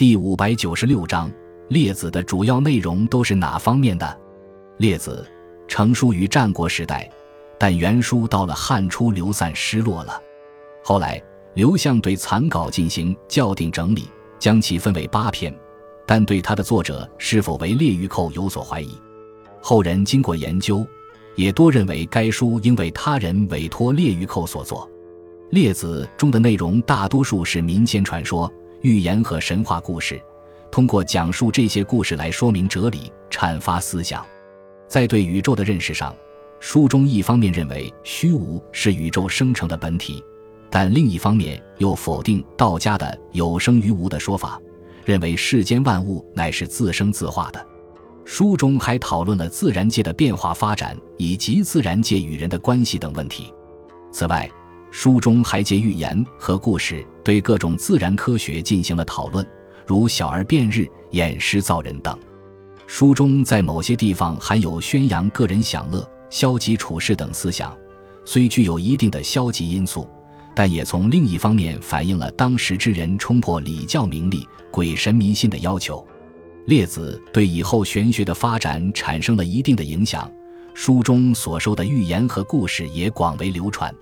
第五百九十六章，列子的主要内容都是哪方面的？列子成书于战国时代，但原书到了汉初流散失落了。后来刘向对残稿进行校订整理，将其分为八篇，但对他的作者是否为列御寇有所怀疑。后人经过研究，也多认为该书应为他人委托列御寇所作。列子中的内容大多数是民间传说。寓言和神话故事，通过讲述这些故事来说明哲理、阐发思想。在对宇宙的认识上，书中一方面认为虚无是宇宙生成的本体，但另一方面又否定道家的有生于无的说法，认为世间万物乃是自生自化的。书中还讨论了自然界的变化发展以及自然界与人的关系等问题。此外，书中还借寓言和故事对各种自然科学进行了讨论，如小儿辩日、演师造人等。书中在某些地方含有宣扬个人享乐、消极处事等思想，虽具有一定的消极因素，但也从另一方面反映了当时之人冲破礼教名利、鬼神迷信的要求。列子对以后玄学的发展产生了一定的影响，书中所收的寓言和故事也广为流传。